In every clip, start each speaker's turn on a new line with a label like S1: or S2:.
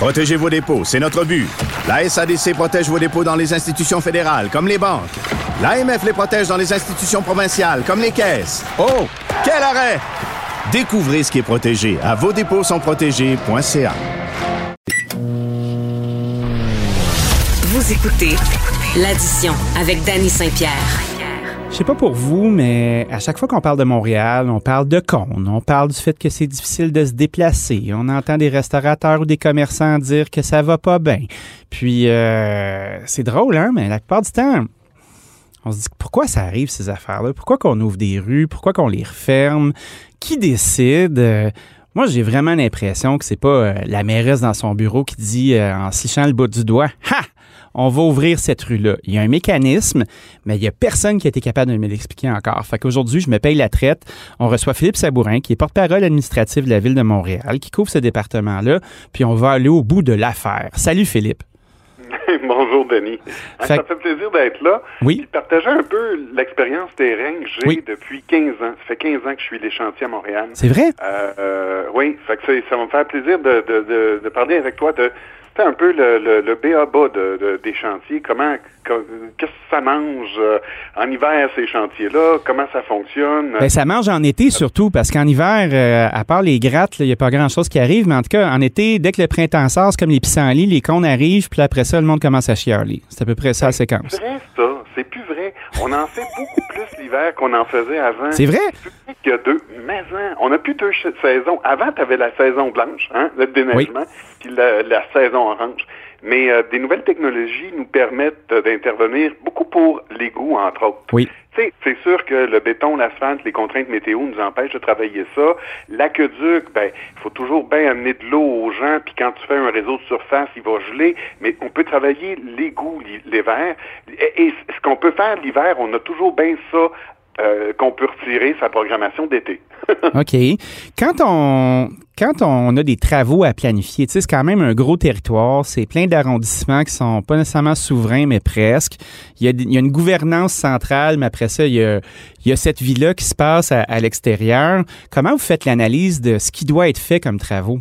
S1: Protégez vos dépôts, c'est notre but. La SADC protège vos dépôts dans les institutions fédérales, comme les banques. L'AMF les protège dans les institutions provinciales, comme les caisses. Oh, quel arrêt! Découvrez ce qui est protégé à vos dépôts sont protégés.ca.
S2: Vous écoutez l'addition avec Danny Saint-Pierre.
S3: Je sais pas pour vous, mais à chaque fois qu'on parle de Montréal, on parle de cônes, on parle du fait que c'est difficile de se déplacer, on entend des restaurateurs ou des commerçants dire que ça va pas bien. Puis euh, c'est drôle, hein, mais la plupart du temps, on se dit pourquoi ça arrive ces affaires-là, pourquoi qu'on ouvre des rues, pourquoi qu'on les referme, qui décide? Euh, moi, j'ai vraiment l'impression que c'est pas euh, la mairesse dans son bureau qui dit en se lichant le bout du doigt, ha, on va ouvrir cette rue-là. Il y a un mécanisme, mais il n'y a personne qui a été capable de me l'expliquer encore. Fait qu'aujourd'hui, je me paye la traite. On reçoit Philippe Sabourin, qui est porte-parole administratif de la Ville de Montréal, qui couvre ce département-là, puis on va aller au bout de l'affaire. Salut Philippe.
S4: Bonjour Denis. Hein, ça fait plaisir d'être là.
S3: Oui.
S4: partager un peu l'expérience terrain que j'ai depuis 15 ans. Ça fait 15 ans que je suis les chantiers à Montréal.
S3: C'est vrai?
S4: Euh, oui, fait que ça, va me faire plaisir de, de, de parler avec toi de un peu le, le, le B.A.B.A. De, des chantiers. Comment, qu'est-ce que ça mange euh, en hiver, ces chantiers-là? Comment ça fonctionne?
S3: Ben, ça mange en été surtout, parce qu'en hiver, euh, à part les grattes, il n'y a pas grand-chose qui arrive. Mais en tout cas, en été, dès que le printemps sort, c'est comme les pissenlits, les cônes arrivent, puis après ça, le monde commence à chialer. C'est à peu près ça la séquence.
S4: C'est ça. C'est plus vrai. On en fait beaucoup plus l'hiver qu'on en faisait avant.
S3: C'est vrai?
S4: deux. Mais hein, on n'a plus deux saisons. Avant, tu avais la saison blanche, hein, le déneigement, puis la, saison orange. Mais euh, des nouvelles technologies nous permettent d'intervenir beaucoup pour l'égout, entre autres.
S3: Oui.
S4: C'est sûr que le béton, l'asphalte, les contraintes météo nous empêchent de travailler ça. L'aqueduc, ben, il faut toujours bien amener de l'eau aux gens, puis quand tu fais un réseau de surface, il va geler, mais on peut travailler l'égout l'hiver. Et, ce qu'on peut faire l'hiver, on a toujours bien ça euh, qu'on peut retirer sa programmation d'été.
S3: OK. Quand on, quand on a des travaux à planifier, c'est quand même un gros territoire, c'est plein d'arrondissements qui sont pas nécessairement souverains, mais presque. Il y a, une gouvernance centrale, mais après ça, il y a, cette vie-là qui se passe à l'extérieur. Comment vous faites l'analyse de ce qui doit être fait comme travaux?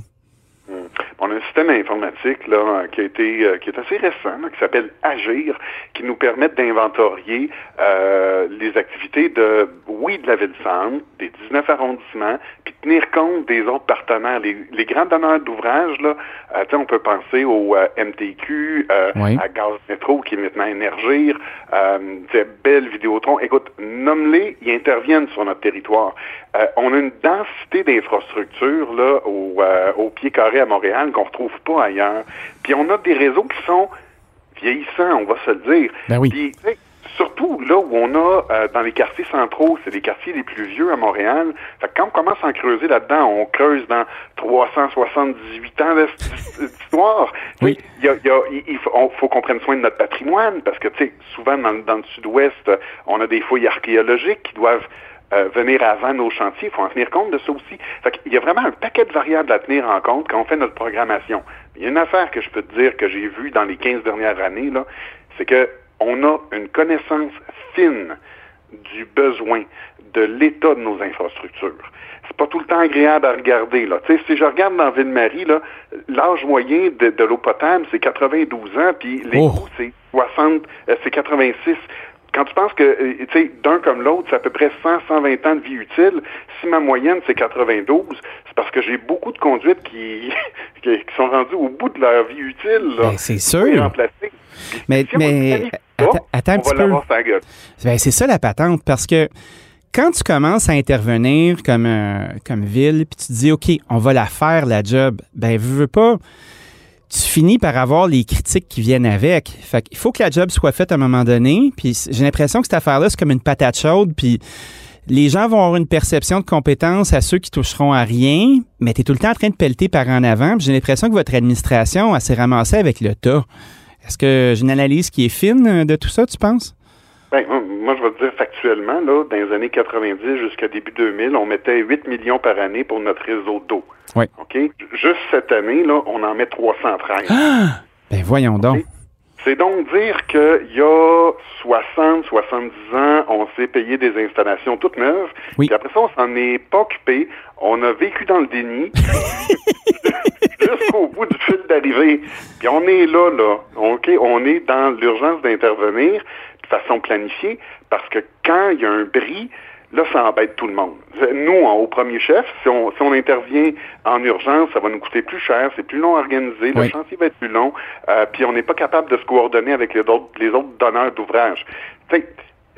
S4: Système informatique là, qui a été euh, qui est assez récent, qui s'appelle Agir, qui nous permet d'inventorier euh, les activités de oui de la ville-centre, des 19 arrondissements, puis tenir compte des autres partenaires. Les, les grands donneurs d'ouvrages, là, euh, on peut penser au MTQ, à Gaz Métro, qui est maintenant Énergir, Belle Vidéotron. Écoute, nomme-les, ils interviennent sur notre territoire. On a une densité d'infrastructures là au, au pied carré à Montréal qu'on retrouve pas ailleurs. Puis on a des réseaux qui sont vieillissants, on va se le dire.
S3: Ben oui.
S4: Puis, surtout là où on a euh, dans les quartiers centraux, c'est les quartiers les plus vieux à Montréal. Fait quand on commence à en creuser là-dedans, on creuse dans 378 ans d'histoire.
S3: Oui.
S4: Il, y a, il, faut, qu'on prenne soin de notre patrimoine parce que tu sais, souvent dans, dans le sud-ouest, on a des fouilles archéologiques qui doivent euh, venir avant nos chantiers. Il faut en tenir compte de ça aussi. Fait il y a vraiment un paquet de variables à tenir en compte quand on fait notre programmation. Il y a une affaire que je peux te dire que j'ai vue dans les 15 dernières années, là, c'est que on a une connaissance fine du besoin, de l'état de nos infrastructures. C'est pas tout le temps agréable à regarder. Là. si je regarde dans Ville-Marie, l'âge moyen de, l'eau potable, c'est 92 ans, puis les
S3: oh.
S4: c'est 60, euh, c'est 86 quand tu penses que, euh, tu sais, d'un comme l'autre, c'est à peu près 100, 120 ans de vie utile, si ma moyenne c'est 92, c'est parce que j'ai beaucoup de conduites qui, qui sont rendues au bout de leur vie utile.
S3: Ben, c'est sûr. Mais, mais attends, un petit peu. Ben, c'est ça la patente, parce que quand tu commences à intervenir comme, euh, comme ville, puis tu te dis, OK, on va la faire, la job, ben, veux, veux pas tu finis par avoir les critiques qui viennent avec. Fait qu'il faut que la job soit faite à un moment donné. Puis j'ai l'impression que cette affaire-là, c'est comme une patate chaude. Puis les gens vont avoir une perception de compétence à ceux qui toucheront à rien, mais tu es tout le temps en train de pelleter par en avant. J'ai l'impression que votre administration s'est ramassée avec le tas. Est-ce que j'ai une analyse qui est fine euh, de tout ça, tu penses?
S4: Ben, moi, je vais te dire factuellement, là, dans les années 90 jusqu'à début 2000, on mettait 8 millions par année pour notre réseau d'eau.
S3: Oui.
S4: OK? Juste cette année, là, on en met 313.
S3: Ah! Ben voyons donc.
S4: C'est donc dire qu'il y a 60, 70 ans, on s'est payé des installations toutes neuves.
S3: Oui.
S4: Puis après ça, on s'en est pas occupé. On a vécu dans le déni jusqu'au bout du fil d'arrivée. Puis on est là, là. OK? On est dans l'urgence d'intervenir façon planifiée parce que quand il y a un bris, Là, ça embête tout le monde. Nous, au premier chef, si on, si on intervient en urgence, ça va nous coûter plus cher, c'est plus long à organiser, le
S3: Oui.
S4: chantier va être plus long, euh, puis on n'est pas capable de se coordonner avec les autres, les autres donneurs d'ouvrage.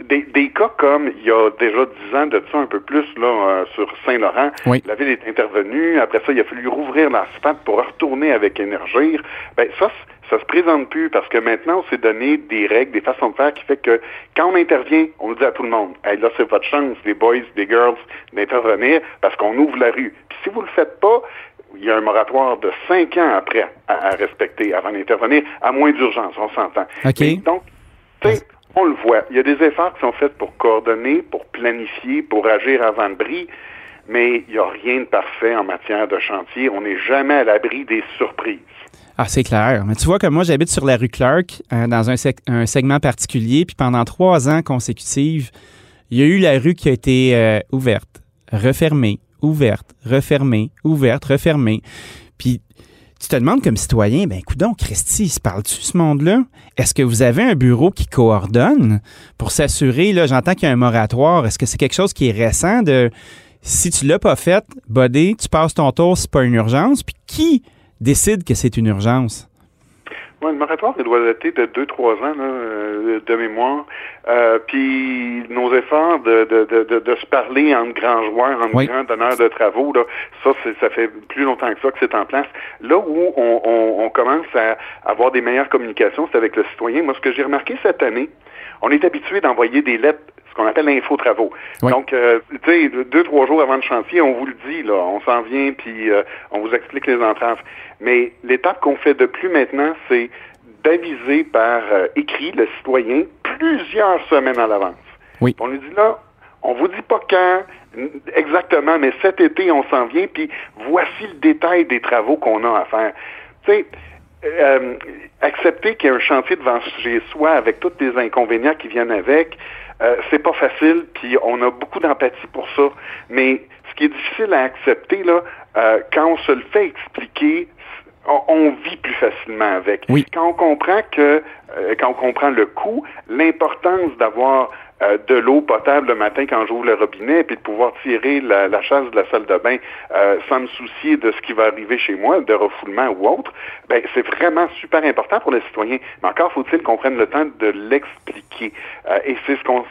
S4: Des, des cas comme il y a déjà dix ans de ça, un peu plus, là, euh, sur Saint-Laurent,
S3: Oui.
S4: la ville est intervenue, après ça, il a fallu rouvrir l'asphalte pour retourner avec Énergir. Ben, ça, ça se présente plus parce que maintenant, on s'est donné des règles, des façons de faire qui fait que quand on intervient, on le dit à tout le monde. Hey, là, c'est votre chance, les boys, les girls, d'intervenir parce qu'on ouvre la rue. Puis si vous le faites pas, il y a un moratoire de cinq ans après à, à respecter avant d'intervenir, à moins d'urgence, on s'entend.
S3: OK.
S4: Mais donc, tu sais, on le voit. Il y a des efforts qui sont faits pour coordonner, pour planifier, pour agir avant le bris, mais il n'y a rien de parfait en matière de chantier. On n'est jamais à l'abri des surprises.
S3: Ah, c'est clair. Mais tu vois que moi, j'habite sur la rue Clark, euh, dans un, un segment particulier, puis pendant trois ans consécutifs, il y a eu la rue qui a été euh, ouverte, refermée, ouverte, refermée, ouverte, refermée. Puis tu te demandes comme citoyen, ben donc Christy, se parle-tu ce monde-là? Est-ce que vous avez un bureau qui coordonne pour s'assurer, là, j'entends qu'il y a un moratoire, est-ce que c'est quelque chose qui est récent de si tu l'as pas fait, bodé, tu passes ton tour, c'est pas une urgence, puis qui décide que c'est une urgence?
S4: Ouais, le moratoire, il doit dater de 2-3 ans là, euh, de mémoire. Euh, puis nos efforts de, de, de, de, de se parler entre grands joueurs, entre
S3: Oui.
S4: grands donneurs de travaux, là, ça, ça fait plus longtemps que ça que c'est en place. Là où on, on, on commence à avoir des meilleures communications, c'est avec le citoyen. Moi, ce que j'ai remarqué cette année, on est habitué d'envoyer des lettres, ce qu'on appelle l'info-travaux.
S3: Oui.
S4: Donc, euh, tu sais, deux, trois jours avant le chantier, on vous le dit, là, on s'en vient, puis euh, on vous explique les entraves. Mais l'étape qu'on fait de plus maintenant, c'est d'aviser par euh, écrit le citoyen plusieurs semaines à l'avance.
S3: Oui.
S4: On lui dit là, on vous dit pas quand exactement, mais cet été, on s'en vient, puis voici le détail des travaux qu'on a à faire. Tu sais, euh, accepter qu'il y a un chantier devant chez soi avec tous les inconvénients qui viennent avec, euh, c'est pas facile, puis on a beaucoup d'empathie pour ça. Mais ce qui est difficile à accepter, là, euh, quand on se le fait expliquer, on, vit plus facilement avec.
S3: Oui.
S4: Quand on comprend que, euh, quand on comprend le coût, l'importance d'avoir euh, de l'eau potable le matin quand j'ouvre le robinet, puis de pouvoir tirer la, la chasse de la salle de bain euh, sans me soucier de ce qui va arriver chez moi, de refoulement ou autre, ben c'est vraiment super important pour les citoyens. Mais encore faut-il qu'on prenne le temps de l'expliquer. Euh, et c'est ce qu'on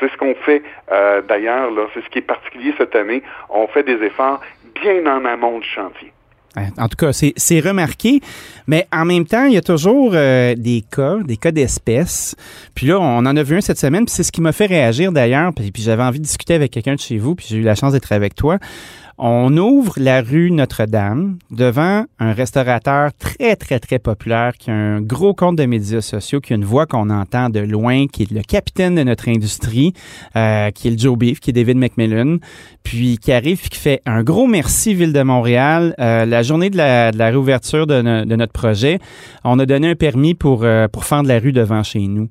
S4: c'est ce qu'on fait euh, d'ailleurs, c'est ce qui est particulier cette année. On fait des efforts bien en amont du chantier.
S3: Hein, En tout cas, c'est remarqué, mais en même temps, il y a toujours euh, des cas, des cas d'espèces. Puis là, on en a vu un cette semaine, puis c'est ce qui m'a fait réagir d'ailleurs, puis, j'avais envie de discuter avec quelqu'un de chez vous, puis j'ai eu la chance d'être avec toi. On ouvre la rue Notre-Dame devant un restaurateur très, très, très populaire qui a un gros compte de médias sociaux, qui a une voix qu'on entend de loin, qui est le capitaine de notre industrie, euh, qui est le Joe Beef, qui est David McMillan, puis qui arrive puis qui fait un gros merci Ville de Montréal. Euh, la journée de la, réouverture de notre projet, on a donné un permis pour, euh, pour fendre la rue devant chez nous.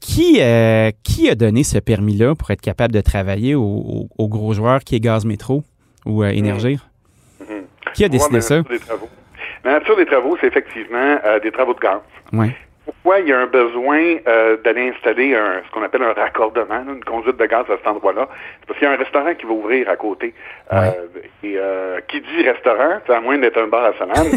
S3: Qui, euh, qui a donné ce permis-là pour être capable de travailler au, au- au gros joueur qui est Gaz Métro ou euh, Énergir?
S4: Mhm.
S3: Qui a décidé ça?
S4: La nature des travaux, La nature des travaux, c'est effectivement euh, des travaux de gaz.
S3: Ouais.
S4: Pourquoi il y a un besoin euh, d'aller installer un, ce qu'on appelle un raccordement, une conduite de gaz à cet endroit-là? C'est parce qu'il y a un restaurant qui va ouvrir à côté. Euh, et euh, qui dit restaurant, c'est à moins d'être un bar à salade,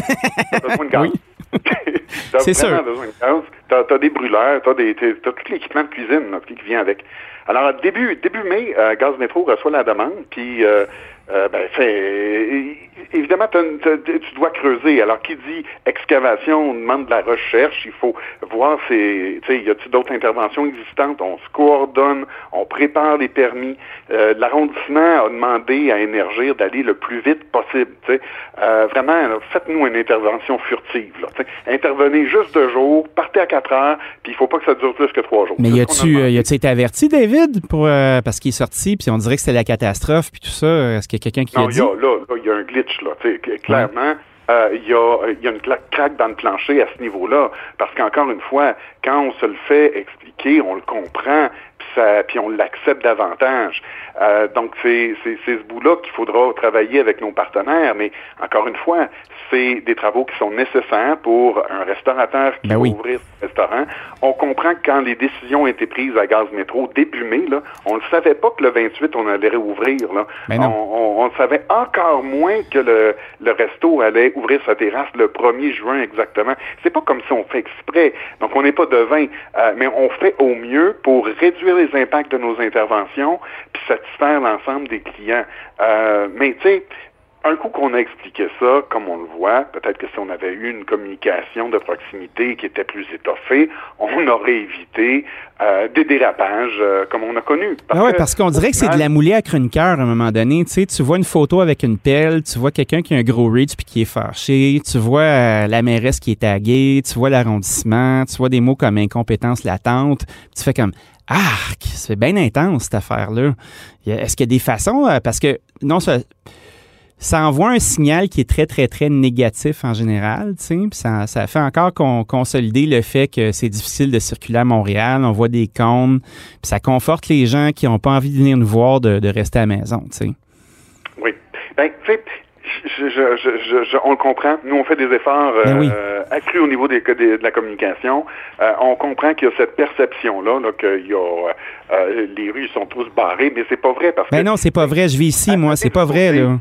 S4: t'as besoin de gaz.
S3: Oui.
S4: t'as
S3: C'est
S4: vraiment
S3: sûr.
S4: besoin de gaz. T'as, t'as des brûleurs, t'as, des, t'as, tout l'équipement de cuisine là, qui vient avec. Alors, début, début mai, euh, Gaz Métro reçoit la demande, puis euh, euh, ben, fait, évidemment, tu dois creuser. Alors, qui dit excavation, on demande de la recherche. Il faut voir, c'est, tu sais, y a-t-il d'autres interventions existantes? On se coordonne, on prépare les permis. Euh, l'arrondissement a demandé à Énergir d'aller le plus vite possible. Tu sais. Euh, vraiment, faites-nous une intervention furtive. Là, Intervenez juste deux jours, partez à quatre heures, puis il faut pas que ça dure plus que trois jours.
S3: Mais y a-tu été averti, David, pour, parce qu'il est sorti, puis on dirait que c'était la catastrophe, puis tout ça? Est-ce qu'il y a quelqu'un qui
S4: non,
S3: a dit?
S4: Non, là, il y a un glitch, là. Clairement, euh, il y, a, y, a, une craque dans le plancher à ce niveau-là. Parce qu'encore une fois, quand on se le fait expliquer, on le comprend, puis on l'accepte davantage. Euh, donc, c'est ce bout-là qu'il faudra travailler avec nos partenaires. Mais encore une fois, c'est des travaux qui sont nécessaires pour un restaurateur qui
S3: ben
S4: va ouvrir son restaurant. On comprend que quand les décisions ont été prises à Gaz Métro début mai, là, on ne savait pas que le 28, on allait réouvrir. Là.
S3: Ben
S4: on, on, savait encore moins que le, le resto allait ouvrir sa terrasse le 1er juin exactement. C'est pas comme si on fait exprès. Donc, on n'est pas devin, euh, mais on fait au mieux pour réduire les impacts de nos interventions puis satisfaire l'ensemble des clients. Euh, mais tu sais, un coup qu'on a expliqué ça, comme on le voit, peut-être que si on avait eu une communication de proximité qui était plus étoffée, on aurait évité euh, des dérapages euh, comme on a connu.
S3: Parce ah ouais, parce qu'on dirait que c'est de la moulée à cœur à un moment donné. Tu sais, tu vois une photo avec une pelle, tu vois quelqu'un qui a un gros reach puis qui est fâché, tu vois euh, la mairesse qui est taguée, tu vois l'arrondissement, tu vois des mots comme incompétence latente, tu fais comme ah, c'est bien intense cette affaire-là. Est-ce qu'il y a des façons, parce que non, ça ça envoie un signal qui est très, très, très négatif en général. Ça, ça fait encore qu'on consolider le fait que c'est difficile de circuler à Montréal. On voit des cônes. Puis ça conforte les gens qui n'ont pas envie de venir nous voir de, rester à la maison. sais.
S4: Oui. Ben, je, je, je, on le comprend. Nous, on fait des efforts
S3: ben
S4: euh, accrus au niveau des, de la communication. Euh, on comprend qu'il y a cette perception-là, là, que y a, euh, les rues sont tous barrées, mais c'est pas vrai parce
S3: ben
S4: que.
S3: non, c'est pas vrai. Je vis ici, moi. C'est pas vrai, là.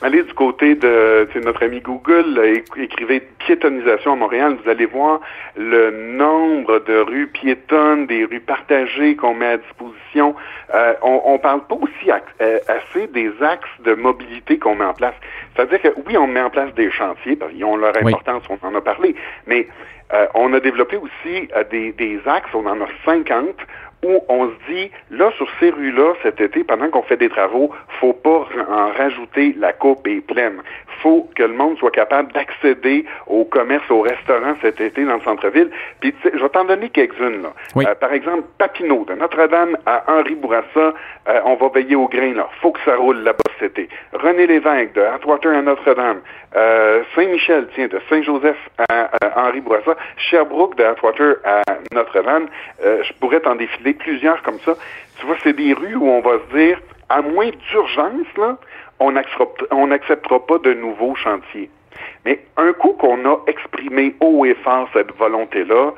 S4: Allez du côté de notre ami Google, écrivez piétonisation à Montréal, vous allez voir le nombre de rues piétonnes, des rues partagées qu'on met à disposition. Euh, on, ne parle pas aussi euh, assez des axes de mobilité qu'on met en place. C'est-à-dire que oui, on met en place des chantiers, parce qu'ils ont leur importance, on en a parlé, mais euh, on a développé aussi des, des axes, on en a 50 où on se dit, là, sur ces rues-là, cet été, pendant qu'on fait des travaux, faut pas en rajouter, la coupe est pleine. faut que le monde soit capable d'accéder au commerce, au restaurant cet été dans le centre-ville. Puis, je vais t'en donner quelques-unes, là. Euh, par exemple, Papineau, de Notre-Dame à Henri Bourassa, euh, on va veiller au grain, là. Faut que ça roule là-bas cet été. René Lévesque, de Atwater à Notre-Dame. Euh, Saint-Michel, tiens, de Saint-Joseph à, Henri Bourassa. Sherbrooke, de Atwater à Notre-Dame. je pourrais t'en défiler plusieurs comme ça. Tu vois, c'est des rues où on va se dire, à moins d'urgence, là, on n'acceptera pas de nouveaux chantiers. Mais un coup qu'on a exprimé haut et fort cette volonté-là,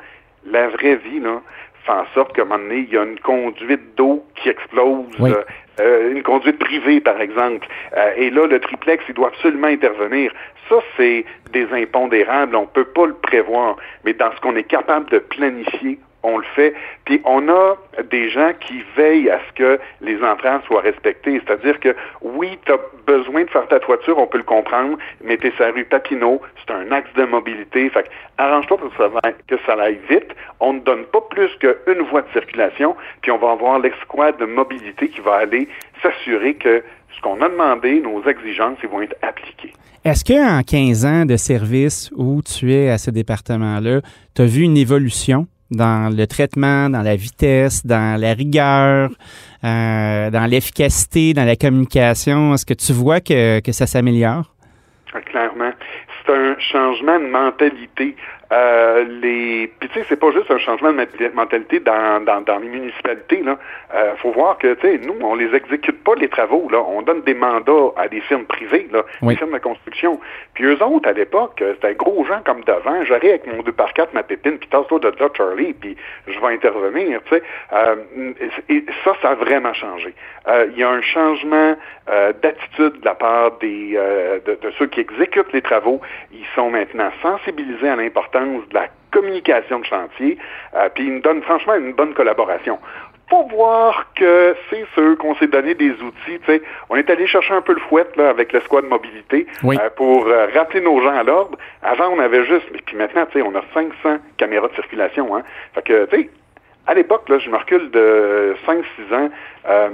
S4: la vraie vie, là, fait en sorte qu'à un moment donné, il y a une conduite d'eau qui explose, euh, euh, une conduite privée, par exemple. Euh, et là, le triplex, il doit absolument intervenir. Ça, c'est des impondérables, on ne peut pas le prévoir. Mais dans ce qu'on est capable de planifier, on le fait. Puis on a des gens qui veillent à ce que les entrants soient respectés. C'est-à-dire que oui, tu as besoin de faire ta toiture, on peut le comprendre, mais t'es sur rue Papineau, c'est un axe de mobilité. Fait arrange-toi pour que ça, que ça aille vite. On ne donne pas plus qu'une voie de circulation, puis on va avoir l'escouade de mobilité qui va aller s'assurer que ce qu'on a demandé, nos exigences, ils vont être appliquées.
S3: Est-ce qu'en 15 ans de service où tu es à ce département-là, tu as vu une évolution? Dans le traitement, dans la vitesse, dans la rigueur, euh, dans l'efficacité, dans la communication? Est-ce que tu vois que, que ça s'améliore?
S4: Clairement. C'est un changement de mentalité. Euh, les puis tu sais c'est pas juste un changement de mentalité dans, dans, dans les municipalités là. Euh, faut voir que tu sais nous on les exécute pas les travaux là. On donne des mandats à des firmes privées là. Des firmes de construction. Puis eux autres à l'époque euh, c'était gros gens comme devant. J'arrive avec mon 2 par 4 ma pépine puis tasse-toi de là Charlie puis je vais intervenir tu sais. Euh, et ça ça a vraiment changé. Euh, il y a un changement d'attitude de la part des de, de ceux qui exécutent les travaux. Ils sont maintenant sensibilisés à l'importance de la communication de chantier, euh, puis il me donne franchement une bonne collaboration. faut voir que c'est sûr qu'on s'est donné des outils. sais, On est allé chercher un peu le fouet là, avec le squad mobilité
S3: Oui.
S4: euh, pour euh, rappeler nos gens à l'ordre. Avant, on avait juste, et puis maintenant, on a 500 caméras de circulation. Hein. Fait que, tu sais, à l'époque, là, je me recule de 5-6 ans. euh,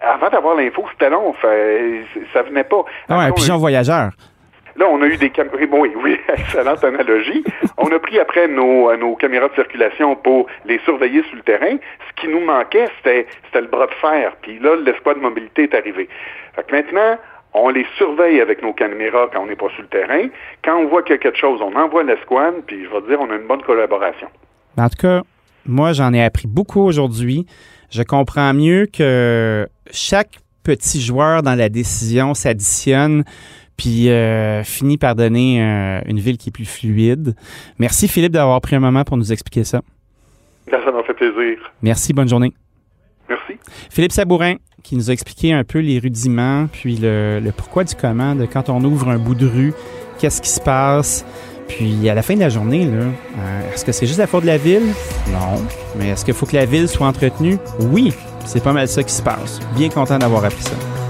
S4: avant d'avoir l'info, c'était long. Fait, ça venait pas.
S3: Ah ouais, un pigeon voyageur.
S4: Là, on a eu des caméras. Oui, oui, excellente analogie. On a pris après nos, euh, nos caméras de circulation pour les surveiller sur le terrain. Ce qui nous manquait, c'était, le bras de fer. Puis là, l'escouade de mobilité est arrivé. Fait maintenant, on les surveille avec nos caméras quand on n'est pas sur le terrain. Quand on voit qu'il y a quelque chose, on envoie l'escouade, puis je vais dire, on a une bonne collaboration.
S3: En tout cas, moi, j'en ai appris beaucoup aujourd'hui. Je comprends mieux que chaque petit joueur dans la décision s'additionne puis euh, finit par donner euh, une ville qui est plus fluide. Merci Philippe d'avoir pris un moment pour nous expliquer ça.
S4: Là, ça m'a fait plaisir.
S3: Merci, bonne journée.
S4: Merci.
S3: Philippe Sabourin qui nous a expliqué un peu les rudiments, puis le, le pourquoi du comment de quand on ouvre un bout de rue, qu'est-ce qui se passe. Puis à la fin de la journée, là, euh, est-ce que c'est juste la faute de la ville? Non. Mais est-ce qu'il faut que la ville soit entretenue? Oui. C'est pas mal ça qui se passe. Bien content d'avoir appris ça.